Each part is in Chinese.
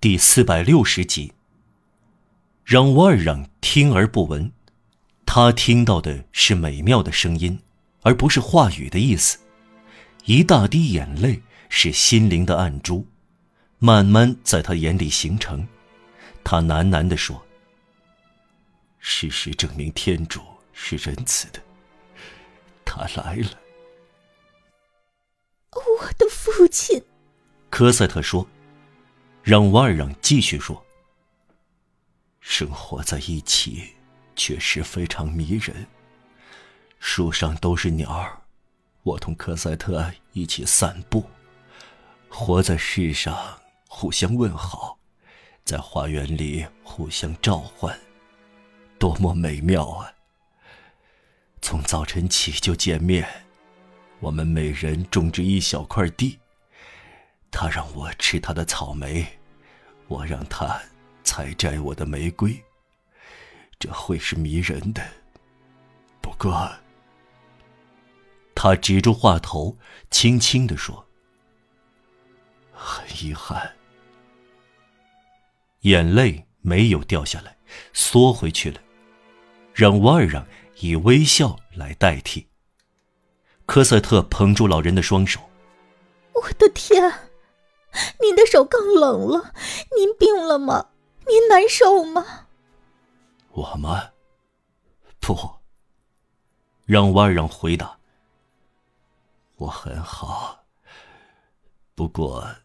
第四百六十集。让瓦尔让听而不闻，他听到的是美妙的声音，而不是话语的意思。一大滴眼泪是心灵的暗珠，慢慢在他眼里形成。他喃喃地说：“事实证明，天主是仁慈的，他来了。”我的父亲，科赛特说。让瓦尔让继续说：“生活在一起，确实非常迷人。树上都是鸟儿，我同科赛特一起散步，活在世上，互相问好，在花园里互相召唤，多么美妙啊！从早晨起就见面。”我们每人种植一小块地，他让我吃他的草莓，我让他采摘我的玫瑰。这会是迷人的。不过，他指住话头，轻轻地说：“很遗憾。”眼泪没有掉下来，缩回去了，让瓦尔让以微笑来代替。科赛特捧住老人的双手。我的天，您的手更冷了。您病了吗？您难受吗？我吗？不。让瓦尔让回答。我很好。不过，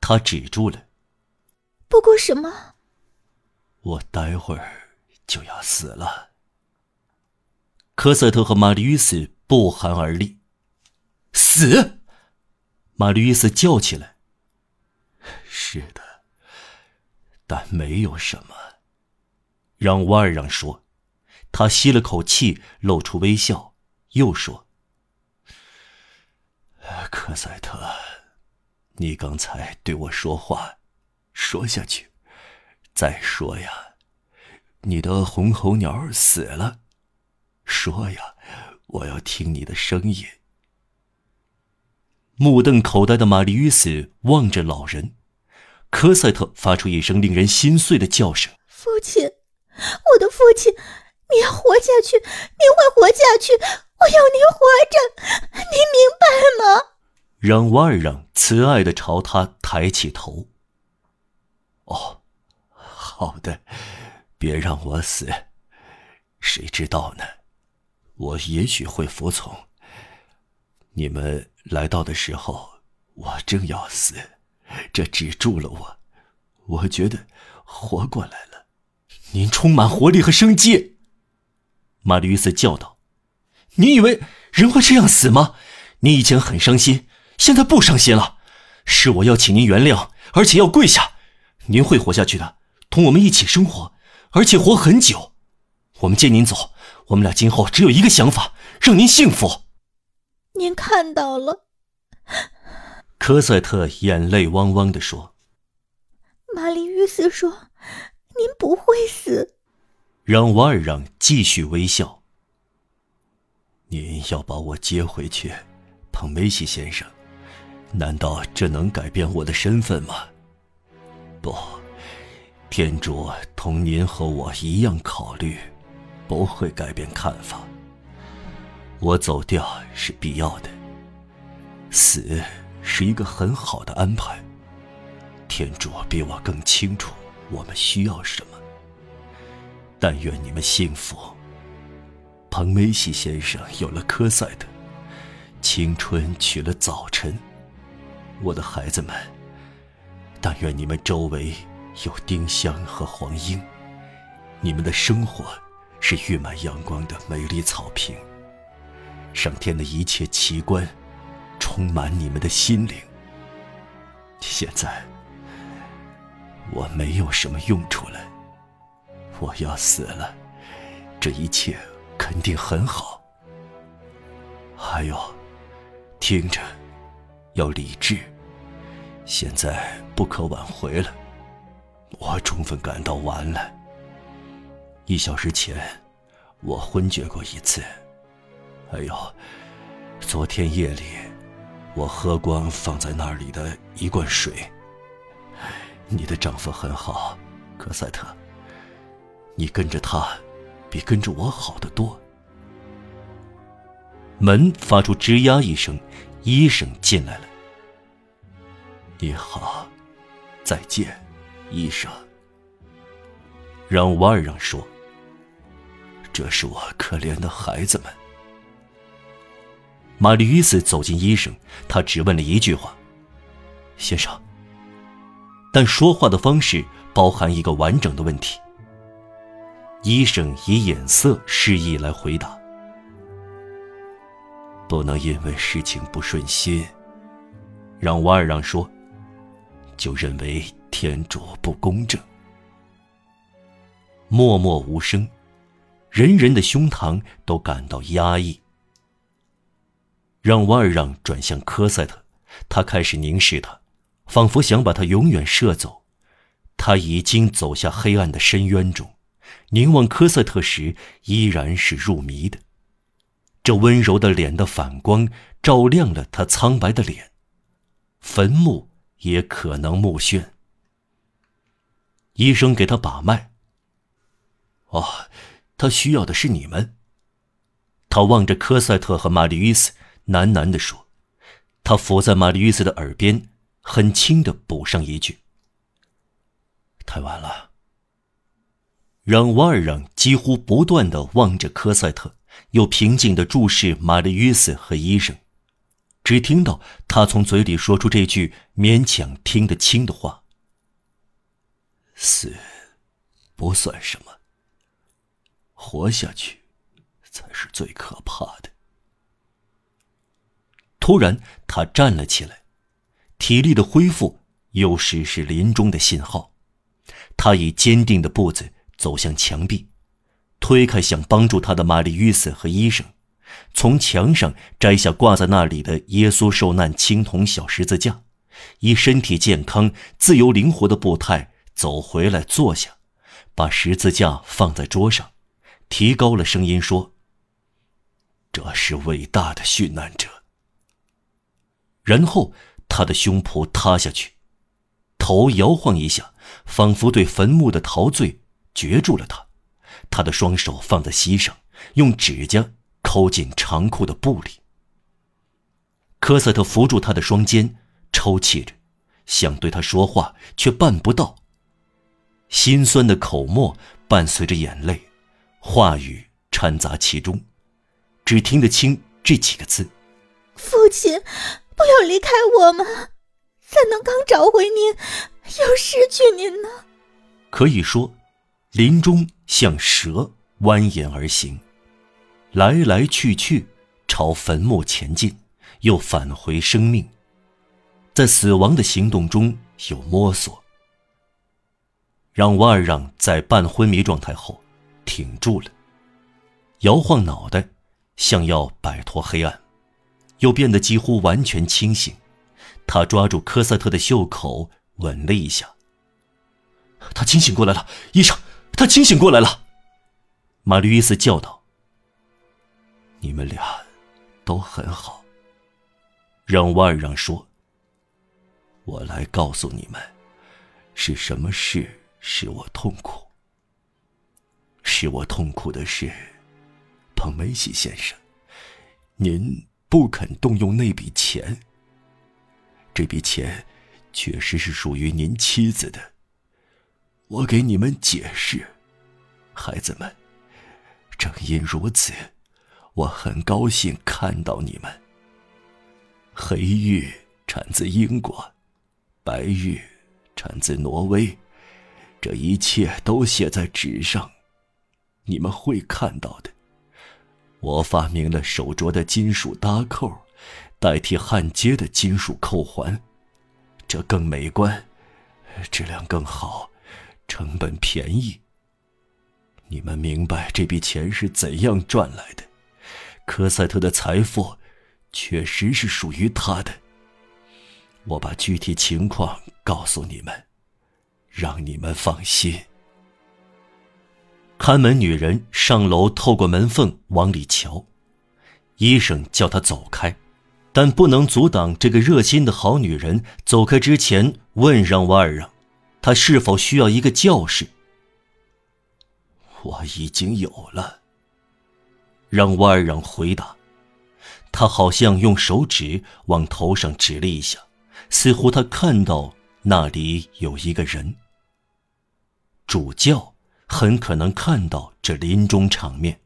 他止住了。不过什么？我待会儿就要死了。科赛特和玛丽·与斯。不寒而栗。死！玛丽·伊斯叫起来。是的，但没有什么。让瓦尔让说，他吸了口气，露出微笑，又说：“科赛特，你刚才对我说话，说下去，再说呀。你的红候鸟死了，说呀。”我要听你的声音。目瞪口呆的玛丽·与斯望着老人，科赛特发出一声令人心碎的叫声：“父亲，我的父亲，你要活下去，你会活下去，我要你活着，你明白吗？”让瓦尔让慈爱的朝他抬起头。哦，好的，别让我死，谁知道呢？我也许会服从。你们来到的时候，我正要死，这止住了我。我觉得活过来了。您充满活力和生机，玛丽·斯叫道：“你以为人会这样死吗？你以前很伤心，现在不伤心了。是我要请您原谅，而且要跪下。您会活下去的，同我们一起生活，而且活很久。我们接您走。”我们俩今后只有一个想法，让您幸福。您看到了，科赛特眼泪汪汪的说：“玛丽·约斯说，您不会死。”让瓦尔让继续微笑。您要把我接回去，彭梅西先生？难道这能改变我的身份吗？不，天主同您和我一样考虑。不会改变看法。我走掉是必要的，死是一个很好的安排。天主比我更清楚我们需要什么。但愿你们幸福。彭梅西先生有了科赛特，青春娶了早晨。我的孩子们，但愿你们周围有丁香和黄莺，你们的生活。是溢满阳光的美丽草坪。上天的一切奇观，充满你们的心灵。现在，我没有什么用处了，我要死了。这一切肯定很好。还有，听着，要理智。现在不可挽回了，我充分感到完了。一小时前，我昏厥过一次。还有，昨天夜里，我喝光放在那里的一罐水。你的丈夫很好，科赛特。你跟着他，比跟着我好得多。门发出吱呀一声，医生进来了。你好，再见，医生。让瓦尔让说：“这是我可怜的孩子们。”玛丽·与斯走进医生，他只问了一句话：“先生。”但说话的方式包含一个完整的问题。医生以眼色示意来回答：“不能因为事情不顺心，让瓦尔让说，就认为天主不公正。”默默无声，人人的胸膛都感到压抑。让瓦尔让转向科赛特，他开始凝视他，仿佛想把他永远射走。他已经走下黑暗的深渊中，凝望科赛特时依然是入迷的。这温柔的脸的反光照亮了他苍白的脸，坟墓也可能目眩。医生给他把脉。哦，他需要的是你们。他望着科赛特和玛丽·与斯。喃喃地说，他伏在玛丽·与斯的耳边，很轻的补上一句：“太晚了。”让瓦尔让几乎不断的望着科赛特，又平静的注视玛丽·与斯和医生，只听到他从嘴里说出这句勉强听得清的话：“死，不算什么。活下去，才是最可怕的。”突然，他站了起来，体力的恢复有时是临终的信号。他以坚定的步子走向墙壁，推开想帮助他的玛丽·与斯和医生，从墙上摘下挂在那里的耶稣受难青铜小十字架，以身体健康、自由灵活的步态走回来，坐下，把十字架放在桌上，提高了声音说：“这是伟大的殉难者。”然后，他的胸脯塌下去，头摇晃一下，仿佛对坟墓的陶醉攫住了他。他的双手放在膝上，用指甲抠进长裤的布里。科赛特扶住他的双肩，抽泣着，想对他说话，却办不到。心酸的口沫伴随着眼泪，话语掺杂其中，只听得清这几个字：“父亲。”不要离开我们，怎能刚找回您，又失去您呢？可以说，林中像蛇蜿蜒而行，来来去去，朝坟墓前进，又返回生命，在死亡的行动中有摸索。让瓦尔让在半昏迷状态后，挺住了，摇晃脑袋，像要摆脱黑暗。又变得几乎完全清醒，他抓住科赛特的袖口，吻了一下。他清醒过来了，医生，他清醒过来了。玛丽·伊斯叫道：“你们俩都很好。”让瓦尔让说：“我来告诉你们，是什么事使我痛苦。使我痛苦的是，彭梅西先生，您。”不肯动用那笔钱。这笔钱确实是属于您妻子的。我给你们解释，孩子们。正因如此，我很高兴看到你们。黑玉产自英国，白玉产自挪威，这一切都写在纸上，你们会看到的。我发明了手镯的金属搭扣，代替焊接的金属扣环，这更美观，质量更好，成本便宜。你们明白这笔钱是怎样赚来的？科赛特的财富确实是属于他的。我把具体情况告诉你们，让你们放心。看门女人上楼，透过门缝往里瞧。医生叫她走开，但不能阻挡这个热心的好女人走开之前问让瓦尔让：“他是否需要一个教室？我已经有了。让瓦尔让回答。他好像用手指往头上指了一下，似乎他看到那里有一个人。主教很可能看到这临终场面。